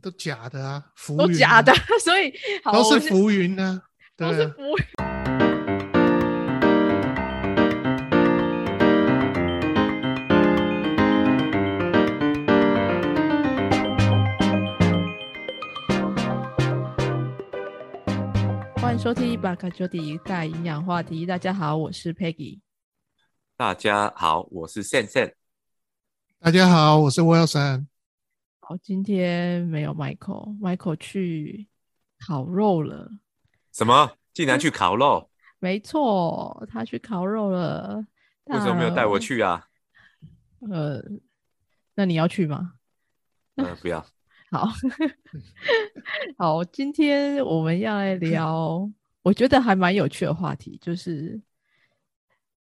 都假的啊，浮云都假的，所以好都是浮云呢、都是浮云。欢迎收听《巴卡九底带营养话题》。大家好，我是 Peggy。大家好，我是 Sen Sen。大家好，我是 Wilson。好，今天没有 Michael，Michael 去烤肉了。什么？竟然去烤肉？没错，他去烤肉了。为什么没有带我去啊？呃，那你要去吗？呃，不要。好，好，今天我们要来聊，我觉得还蛮有趣的话题，就是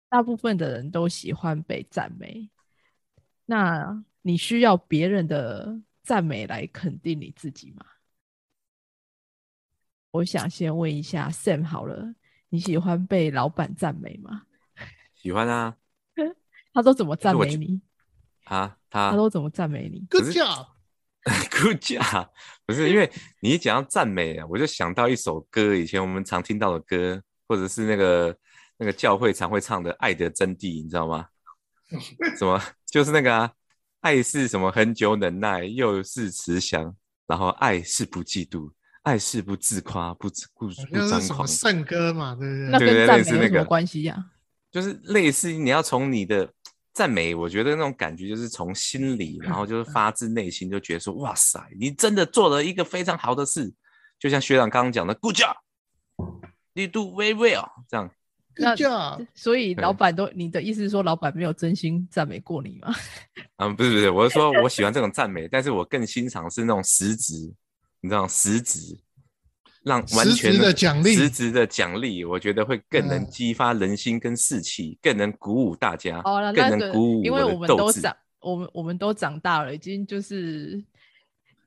大部分的人都喜欢被赞美，那你需要别人的赞美来肯定你自己吗？我想先问一下 Sam 好了，你喜欢被老板赞美吗？喜欢啊 他都怎么赞美你？啊，他他都怎么赞美你？Good job！good job，不是因为你一讲到赞美啊，我就想到一首歌，以前我们常听到的歌，或者是那个那个教会常会唱的《爱的真谛》，你知道吗？什么？就是那个啊，爱是什么？很久忍耐，又是慈祥，然后爱是不嫉妒，爱是不自夸，不自不好不张像是什么狂。圣歌嘛，对不对？那跟赞美有什么关系呀、就是类似你要从你的赞美，我觉得那种感觉就是从心里，然后就是发自内心，就觉得说，哇塞，你真的做了一个非常好的事，就像学长刚刚讲的，Good job，you do very well，这样。那！所以老板都，你的意思是说老板没有真心赞美过你吗？嗯，不是不是，我是说我喜欢这种赞美，但是我更欣赏是那种实质，你知道实质，让完实全质的奖励实质的奖励，我觉得会更能嗯激发人心跟士气，更能鼓舞大家，哦，那更能鼓舞因为我。们都长，我们我们都长大了，已经就是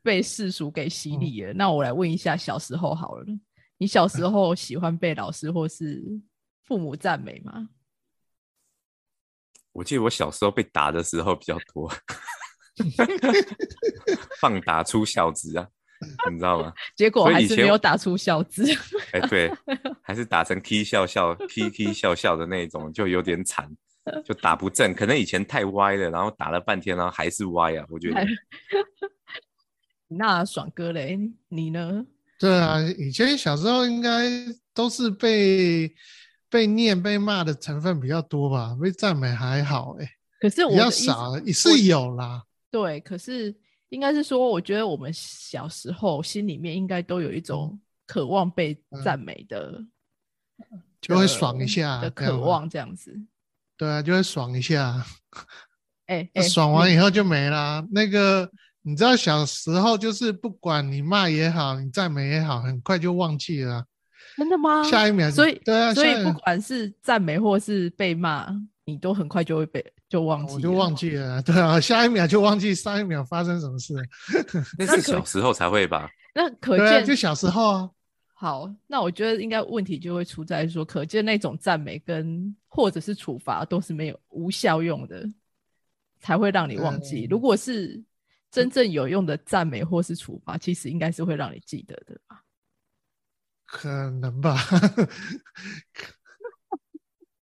被世俗给洗嗯礼了。那我来问一下，小时候好了，你小时候喜欢被老师或是父母赞美吗？我记得我小时候被打的时候比较多，放打出孝子啊，你知道吗？结果还是没有打出孝子。哎，对，还是打成 k 笑笑 k k 笑笑的那种，就有点惨，就打不正。可能以前太歪了，然后打了半天，然后还是歪啊。我觉得 那爽哥嘞，你呢？对啊，以前小时候应该都是被被念、被骂的成分比较多吧，被赞美还好、欸，可是我比较少，也是有啦。对，可是应该是说，我觉得我们小时候心里面应该都有一种渴望被嗯赞美的，就会爽一下渴望这样子。对啊，就会爽一下，哎、那哎，爽完以后就没啦。那个你知道，小时候就是不管你骂也好，你赞美也好，很快就忘记了啊。真的吗？下一秒，所以对啊，所以不管是赞美或是被骂，你都很快就会被就忘记，我就忘。记了，对啊，下一秒就忘记上一秒发生什么事。那是小时候才会吧？那可对啊，见就小时候啊，好，那我觉得应该问题就会出在说，可见那种赞美跟或者是处罚都是没有无效用的，才会让你忘记。嗯如果是真正有用的赞美或是处罚，其实应该是会让你记得的吧？可能吧。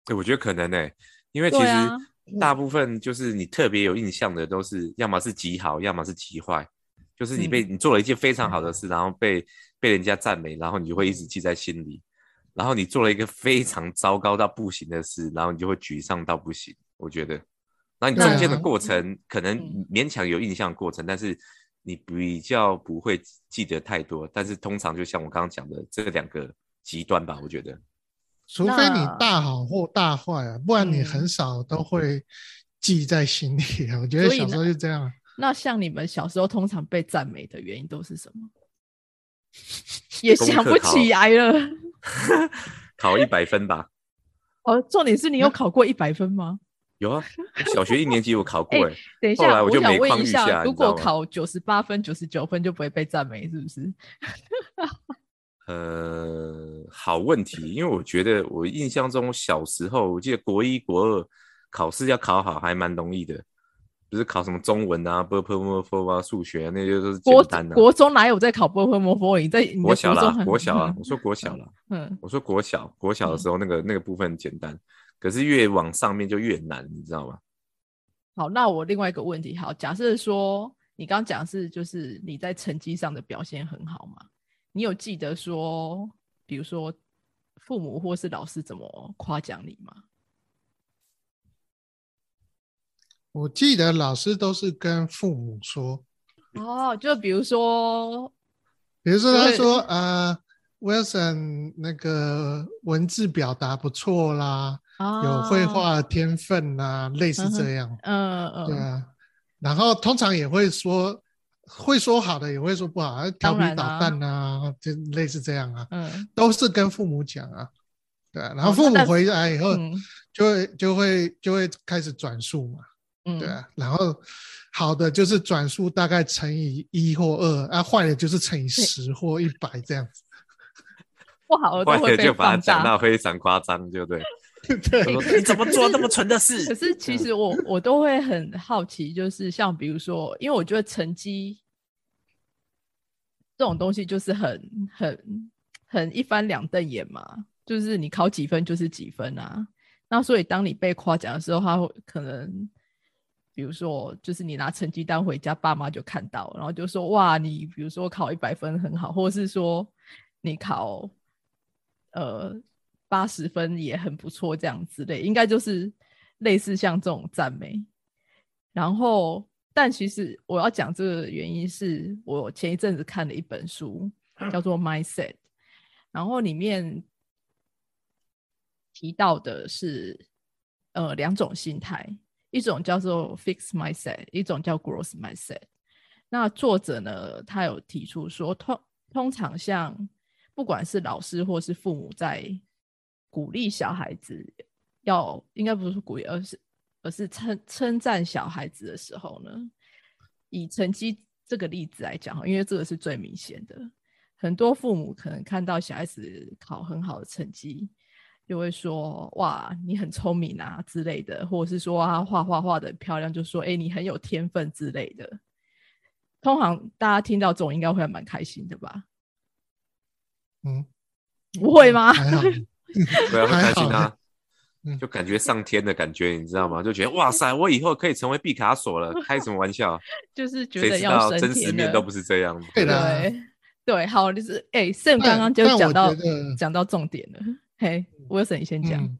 对，我觉得可能呢、因为其实大部分就是你特别有印象的，都是要么是极好，要么是极坏。就是你被、你做了一件非常好的事，然后被被人家赞美，然后你就会一直记在心里。然后你做了一个非常糟糕到不行的事，然后你就会沮丧到不行。我觉得，然后你中间的过程可能嗯勉强有印象的过程，但是你比较不会记得太多。但是通常就像我刚刚讲的这两个极端吧，我觉得。除非你大好或大坏啊，不然你嗯很少都会记在心里啊。我觉得所以小时候就这样。那像你们小时候通常被赞美的原因都是什么？也想不起来了。考一百分吧？哦，重点是你有考过一百分吗？有啊，小学一年级我考过哎哎、等一下，后来我就想每况愈问一下，如果考九十八分、九十九分就不会被赞美，是不是？呃，好问题，因为我觉得我印象中小时候，我记得国一、国二考试要考好还蛮容易的，不是考什么中文啊、b p m f 啊、数学啊，那些都是国简单的、国中哪有在考波波摩佛？你在你的国小啦，国小啊，我说 国小啦，嗯我说国小，国小的嗯时候那个那个部分很简单，可是越往上面就越难，你知道吗？好，那我另外一个问题，好，假设说你刚刚讲是就是你在成绩上的表现很好嘛？你有记得说，比如说父母或是老师怎么夸奖你吗？我记得老师都是跟父母说，哦，就比如说，比如说他对说呃，Wilson 那个文字表达不错啦，有绘啊，画天分啦，类似这样。嗯嗯，对啊，然后通常也会说，会说好的，也会说不好，啊调皮捣蛋啊，就类似这样啊，嗯都是跟父母讲啊。对啊，然后父母回来以后，嗯就会就会就会开始转述嘛，嗯，对啊，然后好的就是转述大概乘以一或二，啊，坏的就是乘以十或一百这样子。不好的都坏会被的就把它。讲到非常夸张，对不对？对你怎么做那么蠢的事可？是其实我我都会很好奇，就是像比如说，因为我觉得成绩这种东西就是很很很一翻两瞪眼嘛，就是你考几分就是几分啊。那所以当你被夸奖的时候，他会可能，比如说，就是你拿成绩单回家，爸妈就看到，然后就说哇，你比如说考一百分很好，或者是说你考呃八十分也很不错，这样之类，应该就是类似像这种赞美。然后，但其实我要讲这个原因是我前一阵子看了一本书，叫做《Mindset》，然后里面提到的是呃两种心态，一种叫做 Fix Mindset，一种叫 Growth Mindset。那作者呢，他有提出说，通通常像不管是老师或是父母在鼓励小孩子要，应该不是鼓励，而是而是称称赞小孩子的时候呢，以成绩这个例子来讲，因为这个是最明显的，很多父母可能看到小孩子考很好的成绩，就会说哇，你很聪明啊之类的，或者是说啊画画画的漂亮，就说哎、你很有天分之类的。通常大家听到这种应该会蛮开心的吧？嗯，不会吗？还好，对啊，会开心啊嗯，就感觉上天的感觉，你知道吗？就觉得哇塞，我以后可以成为毕卡索了，开什么玩笑？就是觉得要真实面都不是这样。对对对，好，就是哎、Sam 刚刚就讲到讲到重点了。嘿，Wilson 你先讲。嗯，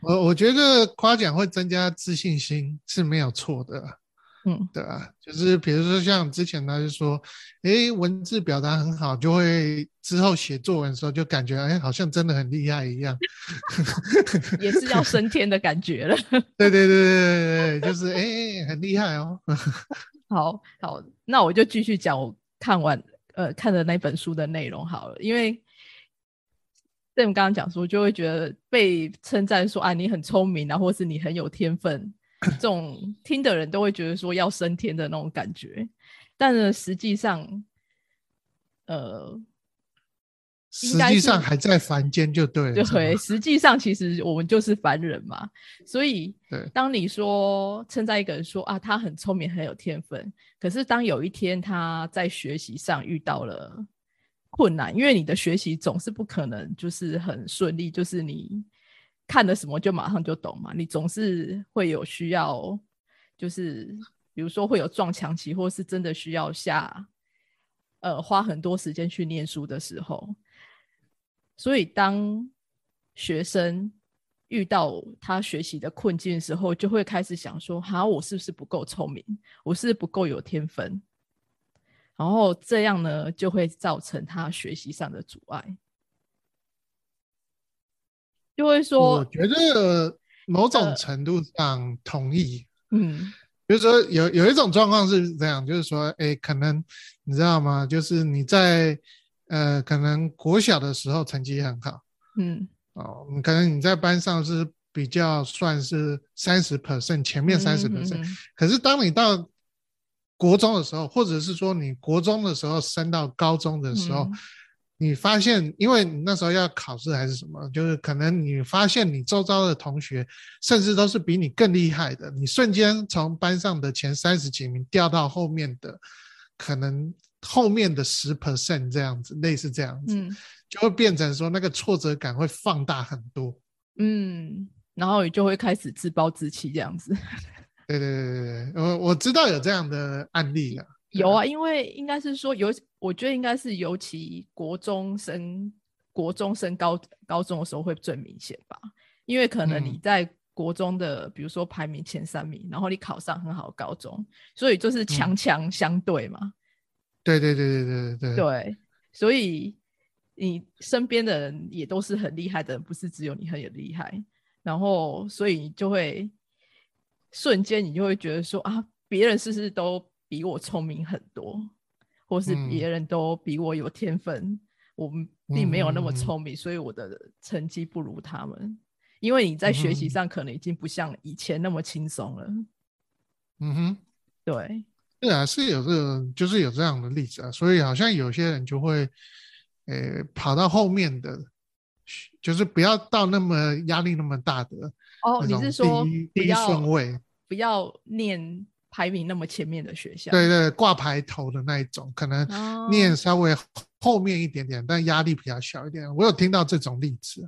我我觉得夸奖会增加自信心是没有错的啊，嗯对啊，就是比如说像之前他就说，诶，文字表达很好，就会之后写作文的时候就感觉，哎，好像真的很厉害一样。也是要升天的感觉了。对对对对对对，就是哎，很厉害哦。好好，那我就继续讲我看完呃看的那本书的内容好了，因为 Sam 刚刚讲说，就会觉得被称赞说啊你很聪明啊，或是你很有天分，这种听的人都会觉得说要升天的那种感觉，但呢实际上，呃，应实际上还在凡间就对了。对，实际上其实我们就是凡人嘛，所以对当你说称赞一个人说啊他很聪明很有天分，可是当有一天他在学习上遇到了困难，因为你的学习总是不可能就是很顺利，就是你看了什么就马上就懂嘛，你总是会有需要，就是比如说会有撞墙期，或是真的需要下呃花很多时间去念书的时候。所以，当学生遇到他学习的困境的时候，就会开始想说：“哈，我是不是不够聪明？我是不是不够有天分？”然后这样呢，就会造成他学习上的阻碍，就会说我说觉得某种呃程度上同意。：“嗯就是说有有一种状况是这样，就是说，哎，可能你知道吗？就是你在呃，可能国小的时候成绩很好嗯哦，可能你在班上是比较算是三十 percent 前面三十 percent，嗯可是当你到国中的时候，或者是说你国中的时候升到高中的时候，嗯你发现，因为你那时候要考试还是什么，就是可能你发现你周遭的同学，甚至都是比你更厉害的，你瞬间从班上的前三十几名掉到后面的，可能后面的十 percent 这样子，类似这样子，嗯就会变成说那个挫折感会放大很多。嗯，然后你就会开始自暴自弃这样子。对对对对对，我我知道有这样的案例了。有啊，因为应该是说尤，我觉得应该是尤其国中升国中升高高中的时候会最明显吧，因为可能你嗯。在国中的，比如说排名前三名，然后你考上很好的高中，所以就是强强相对嘛，对对对对对对对，对，所以你身边的人也都是很厉害的人，不是只有你很有厉害，然后所以你就会瞬间你就会觉得说啊，别人是不是都比我聪明很多，或是嗯。别人都比我有天分，我们并没有那么聪明，所以我的成绩不如他们。因为你在学习嗯。上可能已经不像以前那么轻松了，嗯哼。对，对啊，是有这个，就是有这样的例子啊，所以好像有些人就会，呃，跑到后面的，就是不要到那么压力那么大的哦，你是说不要顺位，不要念排名那么前面的学校？对对，挂牌头的那一种，可能哦念稍微后面一点点，但压力比较小一点。我有听到这种例子，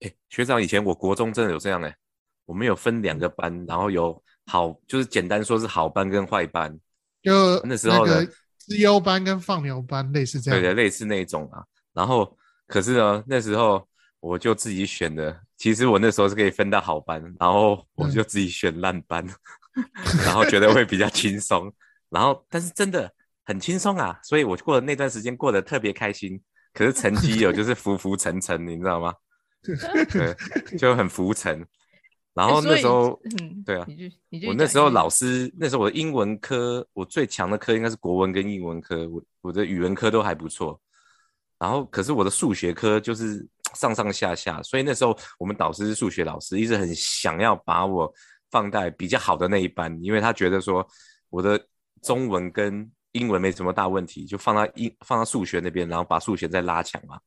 哎，学长，以前我国中真的有这样哎，我们有分两个班，然后有好，就是简单说是好班跟坏班，就那时候呢个资优班跟放牛班类似这样。对对，类似那种啊。然后可是呢，那时候我就自己选的，其实我那时候是可以分到好班，然后我嗯就自己选烂班，然后觉得会比较轻松。然后但是真的很轻松啊，所以我过的那段时间过得特别开心。可是成绩有就是浮浮沉沉，你知道吗？对，就很浮沉。然后那时候，嗯，对啊我那时候老师师，那时候我的英文科，我最强的科应该是国文跟英文科，我我的语文科都还不错。然后可是我的数学科就是上上下下，所以那时候我们导师是数学老师，一直很想要把我放在比较好的那一班，因为他觉得说我的中文跟英文没什么大问题，就放到英放到数学那边，然后把数学再拉强嘛。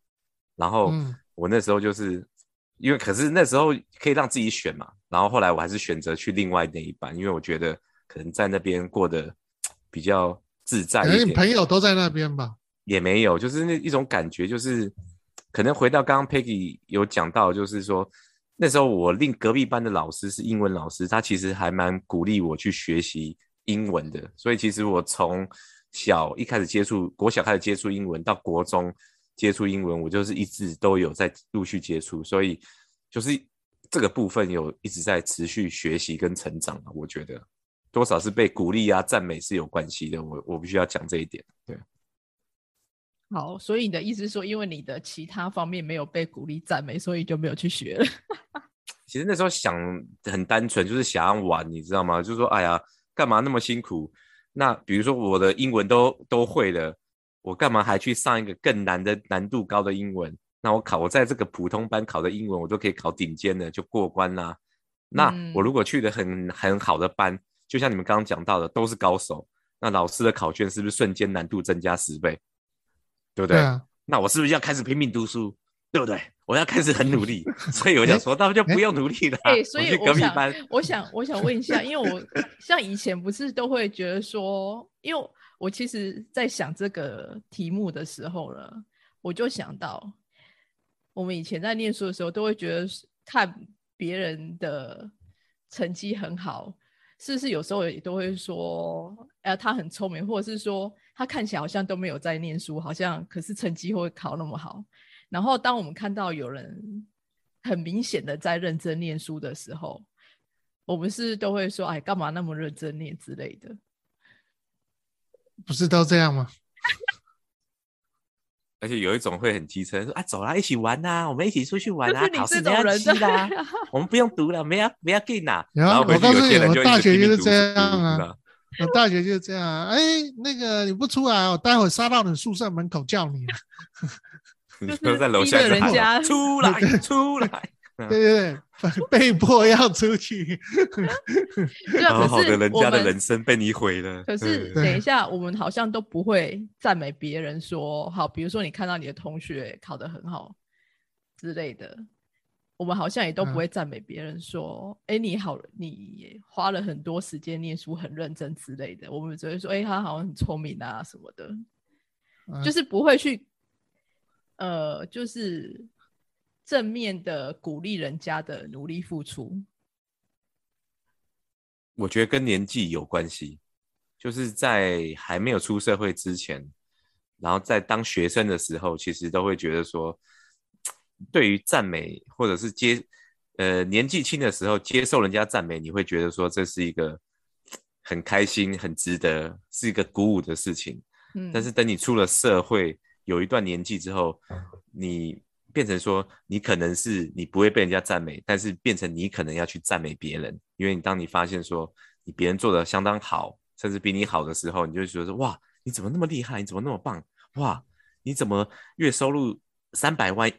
然后嗯我那时候就是因为，可是那时候可以让自己选嘛，然后后来我还是选择去另外那一班，因为我觉得可能在那边过得 比较自在一点。你朋友都在那边吧？也没有，就是那一种感觉，就是可能回到刚刚 Peggy 有讲到，就是说那时候我另隔壁班的老师是英文老师，他其实还蛮鼓励我去学习英文的，所以其实我从小一开始接触国小开始接触英文，到国中接触英文，我就是一直都有在陆续接触，所以就是这个部分有一直在持续学习跟成长啊，我觉得多少是被鼓励啊、赞美是有关系的，我我必须要讲这一点，对。好，所以你的意思是说，因为你的其他方面没有被鼓励赞美，所以就没有去学了。其实那时候想很单纯，就是想要玩，你知道吗？就是说，哎呀，干嘛那么辛苦？那比如说我的英文都都会了，我干嘛还去上一个更难的、难度高的英文？那我考我在这个普通班考的英文，我都可以考顶尖的，就过关啦。那我如果去的很很好的班，就像你们刚刚讲到的，都是高手，那老师的考卷是不是瞬间难度增加十倍？对不对？对啊，那我是不是要开始拼命读书？对不对？我要开始很努力，所以我想说，那就不用努力了啊。哎、所以我想我想，我想问一下，因为我像以前不是都会觉得说，因为我其实在想这个题目的时候呢，我就想到，我们以前在念书的时候，都会觉得看别人的成绩很好，是不是有时候也都会说，呃，他很聪明，或者是说他看起来好像都没有在念书，好像可是成绩会考那么好。然后当我们看到有人很明显的在认真念书的时候，我们是都会说，哎，干嘛那么认真念之类的。不是都这样吗？而且有一种会很机车，说啊，走啦，一起玩呐、我们一起出去玩啊，考试没这种人关系啦，我们不用读了，没要没要进呐。有啊然后我告诉你我大学就是这书样啊 我大学就是这样啊，哎，那个你不出来，我待会杀到你宿舍门口叫你啊。你就是在楼下人家。出来出来，对对对，被迫要出去。对啊，可是好好的 人家的人生被你毁了。可是嗯。等一下，我们好像都不会赞美别人说好，比如说你看到你的同学考得很好之类的，我们好像也都不嗯会赞美别人说，哎、你好，你花了很多时间念书，很认真之类的。我们只会说，哎、他好像很聪明啊什么的，嗯。就是不会去，呃，就是正面的鼓励人家的努力付出。我觉得跟年纪有关系，就是在还没有出社会之前，然后在当学生的时候，其实都会觉得说，对于赞美或者是接呃年纪轻的时候接受人家赞美，你会觉得说这是一个很开心、很值得，是一个鼓舞的事情。嗯，但是等你出了社会，有一段年纪之后，你变成说，你可能是你不会被人家赞美，但是变成你可能要去赞美别人，因为你当你发现说你别人做的相当好，甚至比你好的时候，你就会觉得说，哇，你怎么那么厉害？你怎么那么棒？哇，你怎么月收入三百万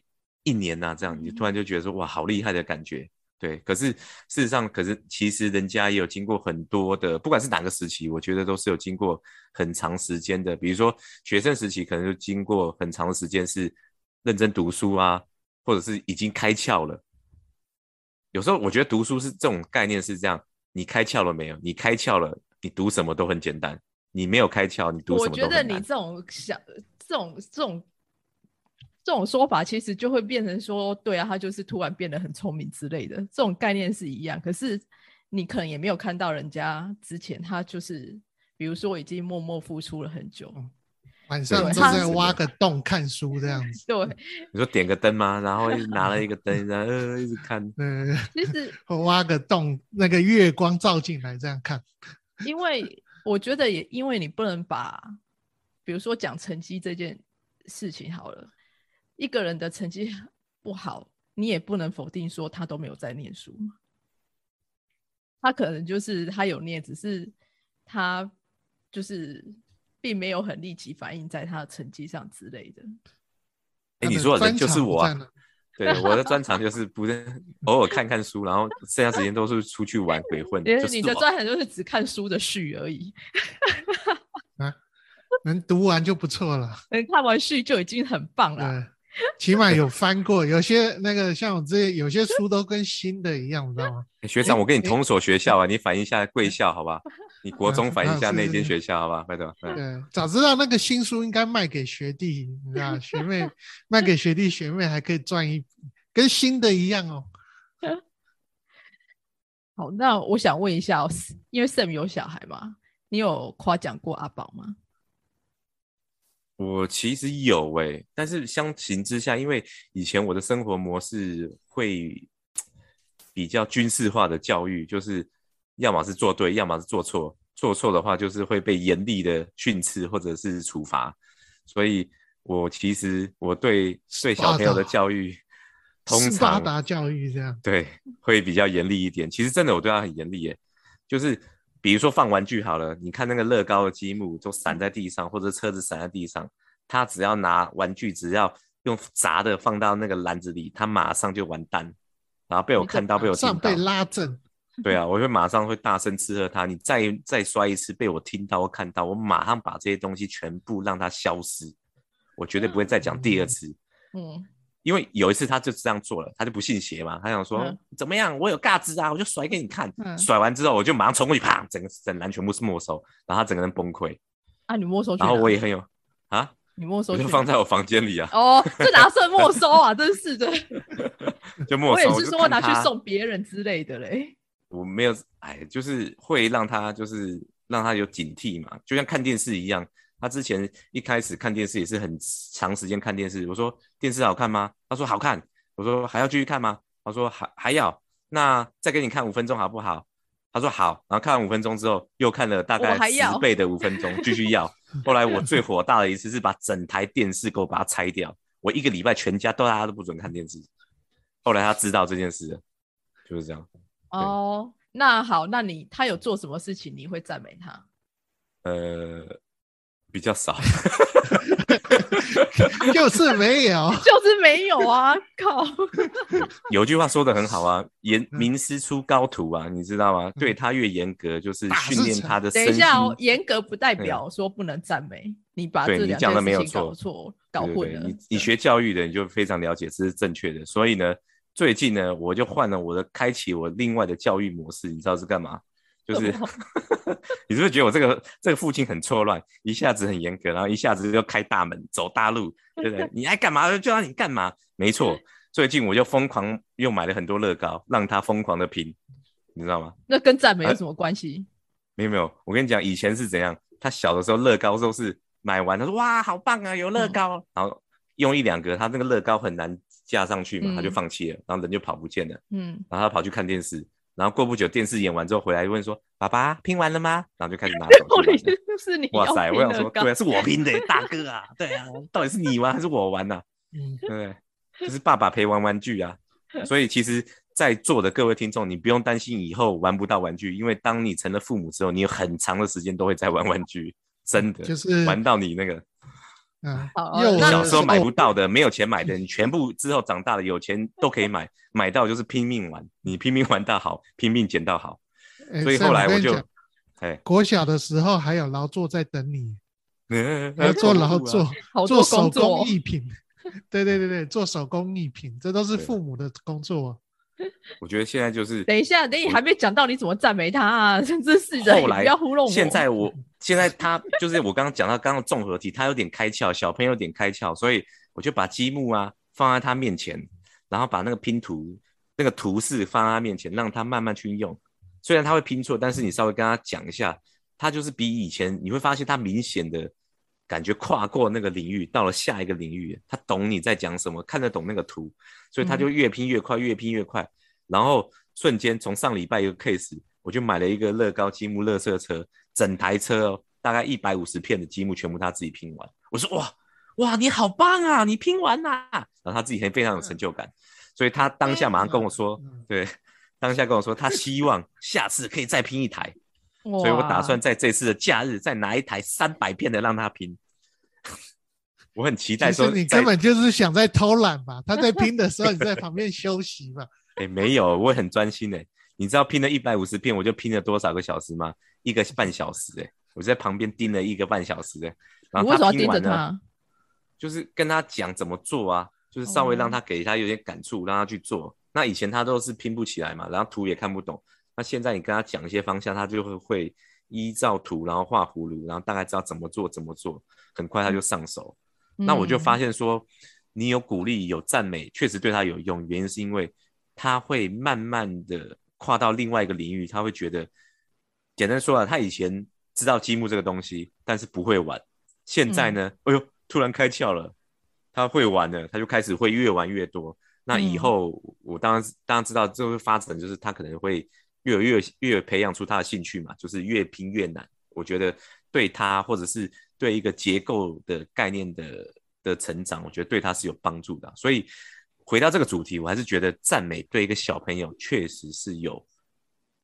一年呐、这样你突然就觉得说，哇，好厉害的感觉。对，可是事实上，可是其实人家也有经过很多的，不管是哪个时期，我觉得都是有经过很长时间的。比如说学生时期，可能就经过很长的时间是认真读书啊，或者是已经开窍了。有时候我觉得读书是这种概念是这样：你开窍了没有？你开窍了，你读什么都很简单；你没有开窍，你读什我么都很难。觉得你这种想，这种这种这种说法，其实就会变成说，对啊，他就是突然变得很聪明之类的，这种概念是一样。可是你可能也没有看到人家之前，他就是比如说已经默默付出了很久，晚上都对他在挖个洞看书这样子。对，你说点个灯吗？然后一 拿了一个灯，然后呃一直看。嗯，就是挖个洞，那个月光照进来这样看。因为我觉得也因为你不能把，比如说讲成绩这件事情好了，一个人的成绩 不好，你也不能否定说他都没有在念书，他可能就是他有念，只是他就是并没有很立即反映在他的成绩上之类的。哎，你说的人就是我对，我的专长就是不认偶尔看看书，然后剩下时间都是出去玩鬼混。你的专长就是只看书的序而已，能读完就不错了。能看完序就已经很棒了。对，起码有翻过。有些那个像我这些，有些书都跟新的一样，你知道吗？欸 学长，我跟你诶同所学校啊，你反映一下贵校好吧？你国中反映一下那间学校好吧？拜托。嗯对，早知道那个新书应该卖给学弟，你知道，学妹卖给学弟学妹还可以赚一笔，跟新的一样哦。好，那我想问一下哦，因为 Sam 有小孩嘛，你有夸奖过阿宝吗？我其实有诶、但是相形之下，因为以前我的生活模式会比较军事化的教育，就是要么是做对，要么是做错。做错的话，就是会被严厉的训斥或者是处罚。所以，我其实我对对小朋友的教育，通斯巴常达教育这样，对，会比较严厉一点。其实真的，我对他很严厉耶。就是比如说放玩具好了，你看那个乐高的积木都散在地上，或者车子散在地上，他只要拿玩具，只要用砸的放到那个篮子里，他马上就完蛋。然后被我看到，被我听到上被，拉正，对啊，我会马上会大声斥喝他。你再再摔一次，被我听到或看到，我马上把这些东西全部让它消失。我绝对不会再讲第二次。嗯，因为有一次他就这样做了，他就不信邪嘛，他想说、嗯怎么样，我有价值啊，我就甩给你看。嗯甩完之后，我就马上冲过去，啪，整个整篮全部是没收，然后他整个人崩溃。啊，你没收去然后我也很有啊，你没收就放在我房间里啊，哦，这哪算没收啊？真是的，就没收。我也是就说拿去送别人之类的嘞。我没有，哎，就是会让他就是让他有警惕嘛，就像看电视一样。他之前一开始看电视也是很长时间看电视，我说电视好看吗？他说好看。我说还要继续看吗？他说还还要。那再给你看五分钟好不好？他说好。然后看完五分钟之后，又看了大概十倍的五分钟，继续要。后来我最火大的一次是把整台电视给我把它拆掉，我一个礼拜全家都大家都不准看电视。后来他知道这件事了，就是这样。哦，那好，那你他有做什么事情你会赞美他？呃，比较少。就是没有。就是没有啊！靠，有句话说的很好啊，严嗯名师出高徒啊，你知道吗？对他越严格，就是打训练他的。等一下哦，严格不代表说不能赞美，你把对这讲的没有件事情搞错错、搞混了。你你学教育的，你就非常了解这是正确的。所以呢，最近呢，我就换了我的，开启我另外的教育模式，你知道是干嘛？就是 你是不是觉得我这个这个父亲很错乱，一下子很严格，然后一下子就开大门走大路，对不对？你爱干嘛就让你干嘛，没错。最近我就疯狂又买了很多乐高，让他疯狂的拼，你知道吗？那跟赞美有哎什么关系？没有没有，我跟你讲，以前是怎样？他小的时候乐高都是买完，他说哇好棒啊，有乐高，然后用一两个，他那个乐高很难架上去嘛，他就嗯放弃了，然后人就跑不见了，嗯，然后他跑去看电视，然后过不久电视演完之后回来问说爸爸拼完了吗？然后就开始拿手 到底机玩了。是是你哇塞！我想说，对啊，是我拼的，大哥啊，对啊，到底是你玩还是我玩呐、嗯，对不对？就是爸爸陪玩玩具啊。所以其实，在座的各位听众，你不用担心以后玩不到玩具，因为当你成了父母之后，你有很长的时间都会在玩玩具，真的，就是玩到你那个嗯好，幼小时候买不哦到的、没有钱买的，你全部之后长大了有钱都可以买，买到就是拼命玩，你拼命玩到好，拼命捡到好。所以后来我就哎，国小的时候还有劳作在等你，要要做劳作，做手工艺品。对对对对，做手工艺品，这都是父母的工作。我觉得现在就是等一下，等你还没讲到你怎么赞美他啊！真是的，后来不要糊弄我。现在我 现在他就是我刚刚讲到刚刚的综合体，他有点开窍，小朋友有点开窍，所以我就把积木啊放在他面前，然后把那个拼图那个图示放在他面前，让他慢慢去用。虽然他会拼错，但是你稍微跟他讲一下，他就是比以前你会发现他明显的感觉跨过那个领域，到了下一个领域，他懂你在讲什么，看得懂那个图，所以他就越拼越快，越拼越快。然后瞬间从上礼拜一个 case，我就买了一个乐高积木乐色车，整台车哦，大概一百五十片的积木全部他自己拼完。我说哇哇，你好棒啊，你拼完啦、然后他自己还非常有成就感，所以他当下马上跟我说，嗯。对，当下跟我说他希望下次可以再拼一台，所以我打算在这次的假日再拿一台三百片的让他拼。我很期待说在，其实你根本就是想在偷懒吧？他在拼的时候，你在旁边休息嘛。哎、没有，我很专心哎、你知道拼了一百五十片，我就拼了多少个小时吗？一个半小时哎、我在旁边盯了一个半小时哎、然后你为什么盯着拼完了，他？就是跟他讲怎么做啊，就是稍微让他给他有点感触，让他去做。那以前他都是拼不起来嘛，然后图也看不懂。那现在你跟他讲一些方向，他就会会依照图，然后画葫芦，然后大概知道怎么做怎么做，很快他就上手。那我就发现，现说，你有鼓励有赞美，确实对他有用。原因是因为他会慢慢的跨到另外一个领域，他会觉得，简单说啊，他以前知道积木这个东西，但是不会玩。现在呢，哎呦，突然开窍了，他会玩了，他就开始会越玩越多。那以嗯后我当然当然知道，这会发展就是他可能会越越越培养出他的兴趣嘛，就是越拼越难。我觉得对他或者是对一个结构的概念的的成长，我觉得对他是有帮助的。所以回到这个主题，我还是觉得赞美对一个小朋友确实是有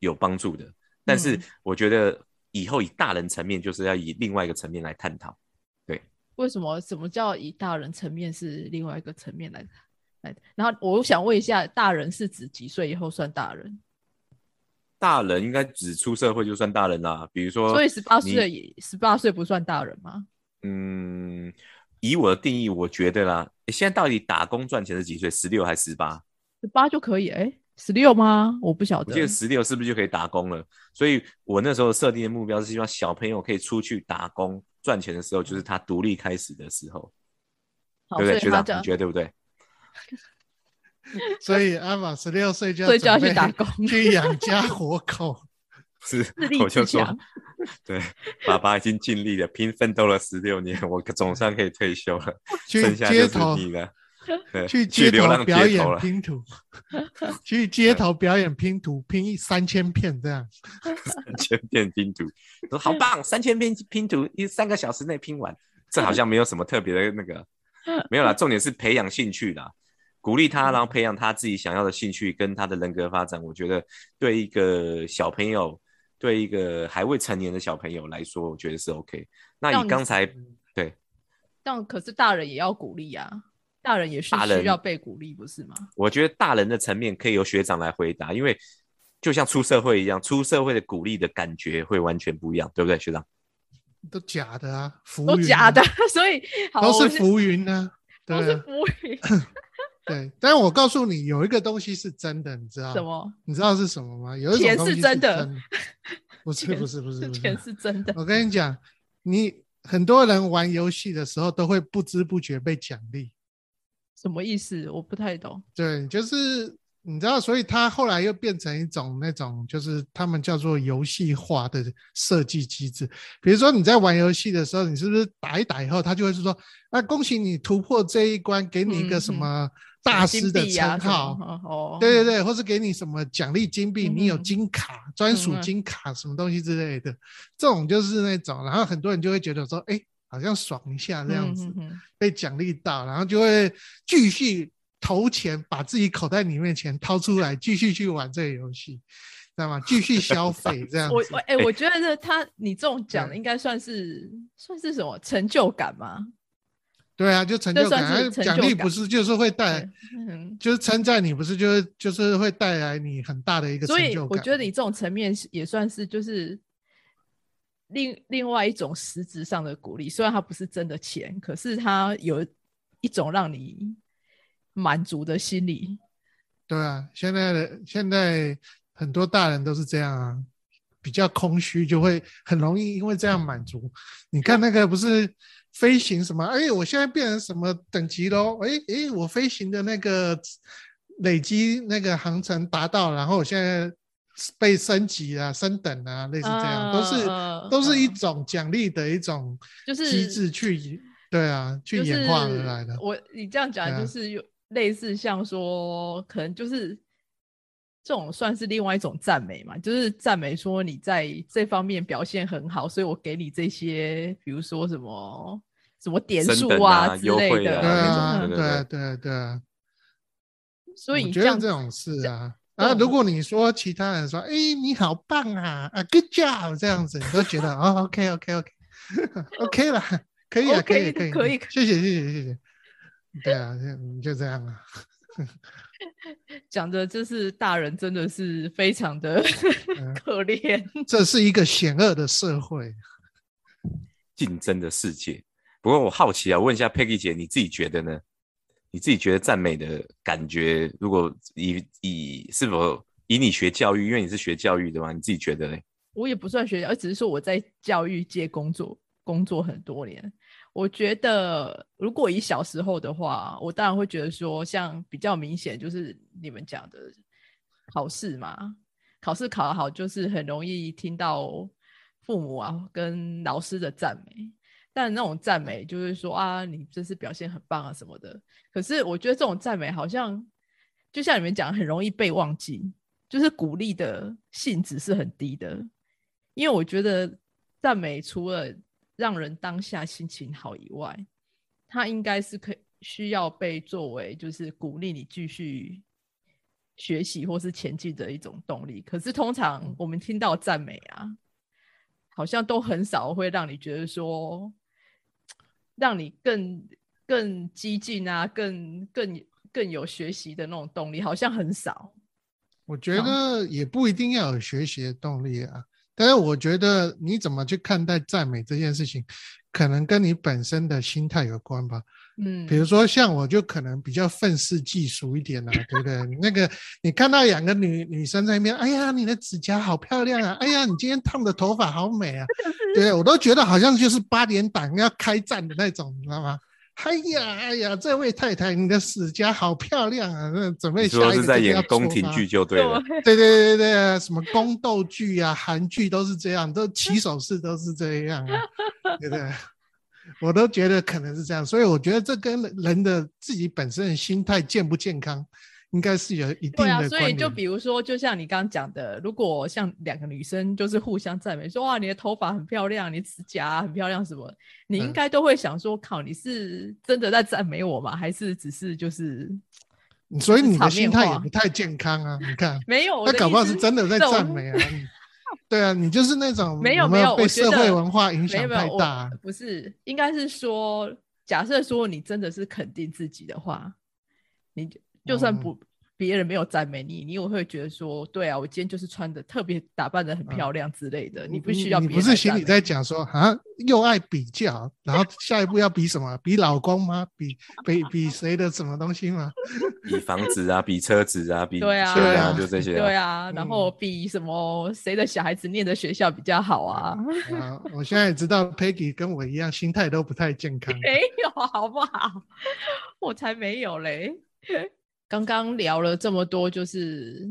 有帮助的。但是嗯我觉得以后以大人层面，就是要以另外一个层面来探讨。对为什么什么叫以大人层面是另外一个层面来来？然后我想问一下，大人是指几岁以后算大人？大人应该只出社会就算大人啦，比如说，所以十八你岁也十八岁不算大人吗？嗯，以我的定义，我觉得啦，诶现在到底打工赚钱是几岁？十六还是十八？十八就可以？哎，十六吗？我不晓得我记。得十六是不是就可以打工了？所以我那时候设定的目标是希望小朋友可以出去打工赚钱的时候，就是他独立开始的时候，好，对不对？学长，你觉得对不对？所以阿玛十六岁就所以就要去打工 去养家活口。是，我就说对，爸爸已经尽力了，拼奋斗了十六年，我总算可以退休了，去剩下就是你了。对，去街头表演拼图，去街头表演拼图，拼三千片这样。三千片拼图，说好棒，三千片拼图，一三个小时内拼完，这好像没有什么特别的那个，没有啦，重点是培养兴趣啦，鼓励他，然后培养他自己想要的兴趣跟他的人格发展，我觉得对一个小朋友，对一个还未成年的小朋友来说，我觉得是 OK。那你以刚才对，但可是大人也要鼓励啊，大人也是需要被鼓励，不是吗？我觉得大人的层面可以由学长来回答，因为就像出社会一样，出社会的鼓励的感觉会完全不一样，对不对，学长？都假的啊，浮 云啊都假的，所以好都是浮云呢、对都是啊浮云，对。但是我告诉你，有一个东西是真的，你知道什？么？你知道是什么吗？有一种钱东西是是真的的，不是不是不是不钱是。是真的，我跟你讲，你很多人玩游戏的时候都会不知不觉被奖励，什么意思？我不太懂。对，就是你知道，所以他后来又变成一种那种，就是他们叫做游戏化的设计机制。比如说你在玩游戏的时候，你是不是打一打以后，他就会是说，啊，恭喜你突破这一关，给你一个什么大金师的称号。么哦，对对对，或是给你什么奖励金币，你有金卡、专属金卡什么东西之类的，这种就是那种，然后很多人就会觉得说，哎，好像爽一下这样子，被奖励到，然后就会继续投钱，把自己口袋里面钱掏出来，继续去玩这个游戏，知道吗？继续消费 这样子我我。哎、我觉得他你这种讲的对应该算是算是什么成就感吗？对啊，就成就感，奖励不是就是会带来，嗯，就是称赞你，不是就是就是会带来你很大的一个成所以就感。我觉得你这种层面也算是就是另另外一种实质上的鼓励，虽然它不是真的钱，可是它有一种让你满足的心理。对啊，现在的现在很多大人都是这样啊，比较空虚，就会很容易因为这样满足。你看那个不是飞行什么？哎，我现在变成什么等级喽？哎哎，我飞行的那个累积那个航程达到，然后我现在被升级啊、升等啊，类似这样，都是、呃都是一呃种奖励的一种就是机制去，对啊，去演化而来的。我你这样讲就是有类似像说，可能就是这种算是另外一种赞美嘛，就是赞美说你在这方面表现很好，所以我给你这些，比如说什么什么点数啊之优类的，对啊，对对。所以我你觉得这种事啊，这种然后如果你说其他人说，哎，你好棒啊，啊，good job 这样子，你都觉得哦，OK，OK，OK，OK 了，可以啊，可以，可以，可以谢谢，谢谢，谢谢。对啊，就就这样啊。讲的就是大人真的是非常的嗯 可怜。这是一个险恶的社会。竞争的世界。不过我好奇啊，问一下 Peggy 姐，你自己觉得呢？你自己觉得赞美的感觉，如果以以是否以你学教育，因为你是学教育的嘛，你自己觉得呢？我也不算学，而只是说我在教育界工作工作很多年。我觉得，如果以小时候的话，我当然会觉得说，像比较明显就是你们讲的考试嘛，考试考得好，就是很容易听到父母啊跟老师的赞美。但那种赞美就是说啊，你这次表现很棒啊什么的。可是我觉得这种赞美好像，就像你们讲，很容易被忘记，就是鼓励的性质是很低的。因为我觉得赞美除了让人当下心情好以外，它应该是可以需要被作为就是鼓励你继续学习或是前进的一种动力。可是通常我们听到赞美啊，好像都很少会让你觉得说，让你更更激进啊，更更更有学习的那种动力，好像很少。我觉得也不一定要有学习的动力啊，但是我觉得你怎么去看待赞美这件事情，可能跟你本身的心态有关吧。嗯，比如说像我就可能比较愤世嫉俗一点啊，对不对？那个你看到两个女女生在那边，哎呀，你的指甲好漂亮啊，哎呀，你今天烫的头发好美啊，对我都觉得好像就是八点档要开战的那种，你知道吗？哎呀，哎呀，这位太太，你的指甲好漂亮啊！那准备下一说是在演宫廷剧就对了。对对对对对啊，什么宫斗剧啊、韩剧都是这样，都起手式都是这样啊，对不对？我都觉得可能是这样，所以我觉得这跟人的自己本身的心态健不健康，应该是有一定对啊，的关联。所以就比如说，就像你刚刚讲的，如果像两个女生就是互相赞美，说哇你的头发很漂亮，你指甲很漂亮什么，你应嗯该都会想说，靠，你是真的在赞美我吗？还是只是就是所以你的心态也不太健康啊！你看，没有？那搞不好是真的在赞美啊。你 对啊，你就是那种没有有没有被社会文化影响太大我。不是，应该是说，假设说你真的是肯定自己的话，你就就算不。别人没有赞美你，你也会觉得说，对啊，我今天就是穿的特别打扮的很漂亮之类的。你不需要，你不是心里在讲说啊，又爱比较，然后下一步要比什么？比老公吗？比比比谁的什么东西吗？比房子啊，比车子啊，比对啊，对啊，就这些。对啊，然后比什么？谁的小孩子念的学校比较好啊？啊，我现在也知道 Peggy 跟我一样，心态都不太健康。没有，好不好？我才没有嘞。刚刚聊了这么多，就是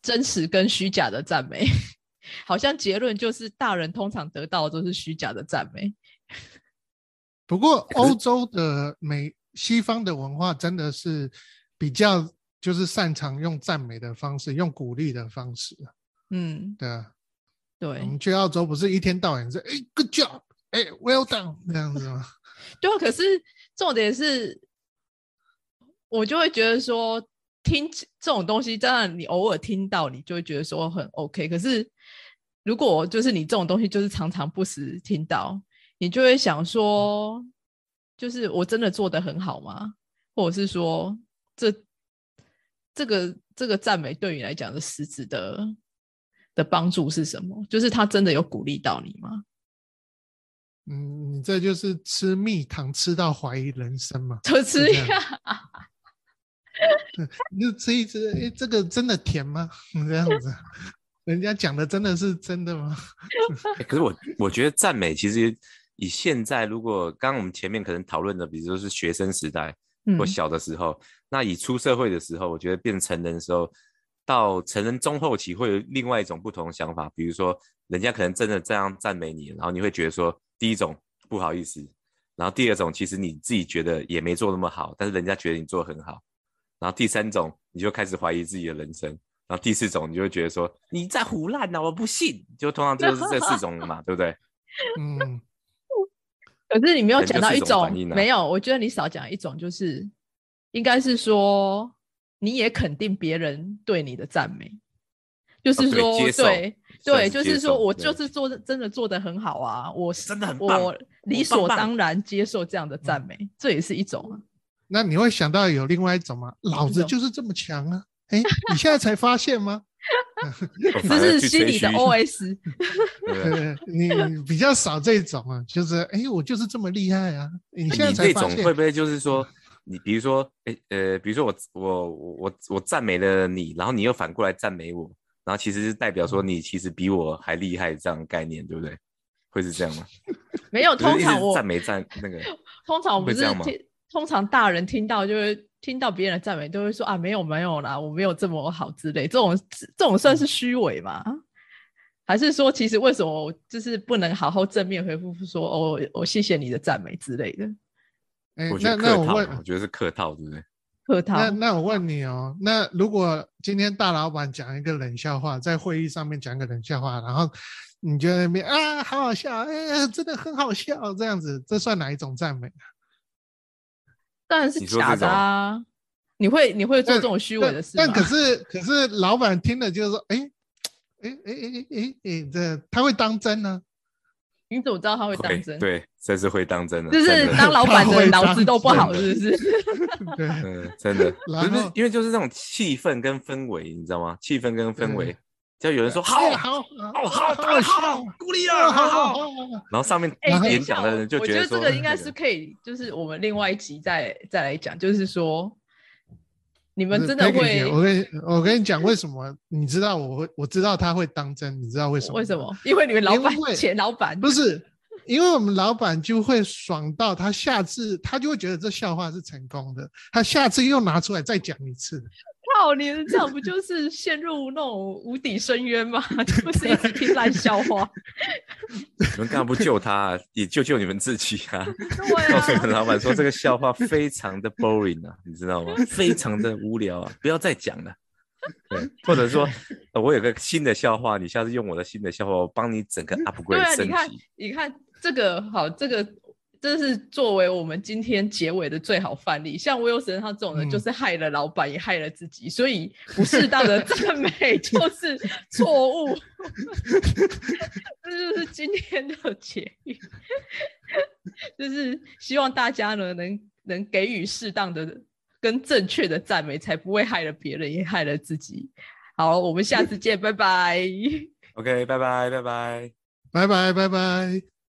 真实跟虚假的赞美，好像结论就是大人通常得到的都是虚假的赞美。不过欧洲的美西方的文化真的是比较就是擅长用赞美的方式，用鼓励的方式。嗯，对啊，对。我们去澳洲不是一天到晚是哎，good job，哎，well done 这样子吗？对啊，可是重点是。我就会觉得说，听这种东西，当然你偶尔听到，你就会觉得说很 OK。可是，如果就是你这种东西，就是常常不时听到，你就会想说，就是我真的做的很好吗？或者是说，这这个这个赞美对你来讲的实质的的帮助是什么？就是他真的有鼓励到你吗？嗯，你这就是吃蜜糖吃到怀疑人生嘛？就 吃呀。你就吃一吃，哎，这个真的甜吗？这样子，人家讲的真的是真的吗？可是我我觉得赞美其实以现在，如果刚刚我们前面可能讨论的，比如说是学生时代或小的时候，那以出社会的时候，我觉得变成人的时候，到成人中后期会有另外一种不同的想法。比如说，人家可能真的这样赞美你，然后你会觉得说，第一种不好意思，然后第二种其实你自己觉得也没做那么好，但是人家觉得你做很好。然后第三种，你就开始怀疑自己的人生；然后第四种，你就会觉得说你在胡乱呢，我不信。就通常就是这四种嘛，对不对？嗯。可是你没有讲到一种，没有，我觉得你少讲一种，就是应该是说你也肯定别人对你的赞美，就是说，对对，就是说我就是做真的做的很好啊，我真的很我理所当然接受这样的赞美，这也是一种啊。那你会想到有另外一种吗？老子就是这么强啊！哎，你现在才发现吗？这是心里的 OS。你比较少这种啊，就是哎，我就是这么厉害啊！你现在才发现，会不会就是说，你比如说，哎呃，比如说我我我我赞美了你，然后你又反过来赞美我，然后其实是代表说你其实比我还厉害这样概念，对不对？会是这样吗？没有，通常我赞美赞那个，通常我们是这样吗？通常大人听到就会听到别人的赞美，都会说啊没有没有啦，我没有这么好之类。这种这种算是虚伪吗？还是说其实为什么就是不能好好正面回复说哦我谢谢你的赞美之类的？哎，那那我问，我觉得是客套，对不对？客套。那那我问你哦，那如果今天大老板讲一个冷笑话，在会议上面讲一个冷笑话，然后你觉得那边啊好好笑，哎真的很好笑，这样子，这算哪一种赞美？当然是假的啊！你会你会做这种虚伪的事吗？但可是可是老板听了就是说，哎哎哎哎哎哎，这他会当真呢？你怎么知道他会当真？对，这是会当真的。就是当老板的 脑子都不好，是不是？对，嗯，真的。不是因为就是这种气氛跟氛围，你知道吗？气氛跟氛围。就有人说好，好，好，好，好，好，鼓励啊，好好好。然后上面演讲的人就觉得，这个应该是可以，就是我们另外一集再再来讲，就是说，你们真的会，我跟我跟你讲为什么？你知道我会，我知道他会当真，你知道为什么？为什么？因为你们老板前老板不是，因为我们老板就会爽到他下次他就会觉得这笑话是成功的，他下次又拿出来再讲一次。靠！你这样不就是陷入那种无底深渊吗？就是一直听烂笑话。你们干嘛不救他？也救救你们自己啊！告诉你们老板说这个笑话非常的 boring 啊，你知道吗？非常的无聊啊，不要再讲了。对，或者说，我有个新的笑话，你下次用我的新的笑话，我帮你整个 upgrade 升级。你看，你看这个好，这个。这是作为我们今天结尾的最好范例。像威尔森他这种人，就是害了老板，也害了自己，所以不适当的 赞美就是错误。这就是今天的结语。就是希望大家呢能能给予适当的跟正确的赞美，才不会害了别人，也害了自己。好，我们下次见，拜拜。OK，拜拜，拜拜。拜拜拜拜。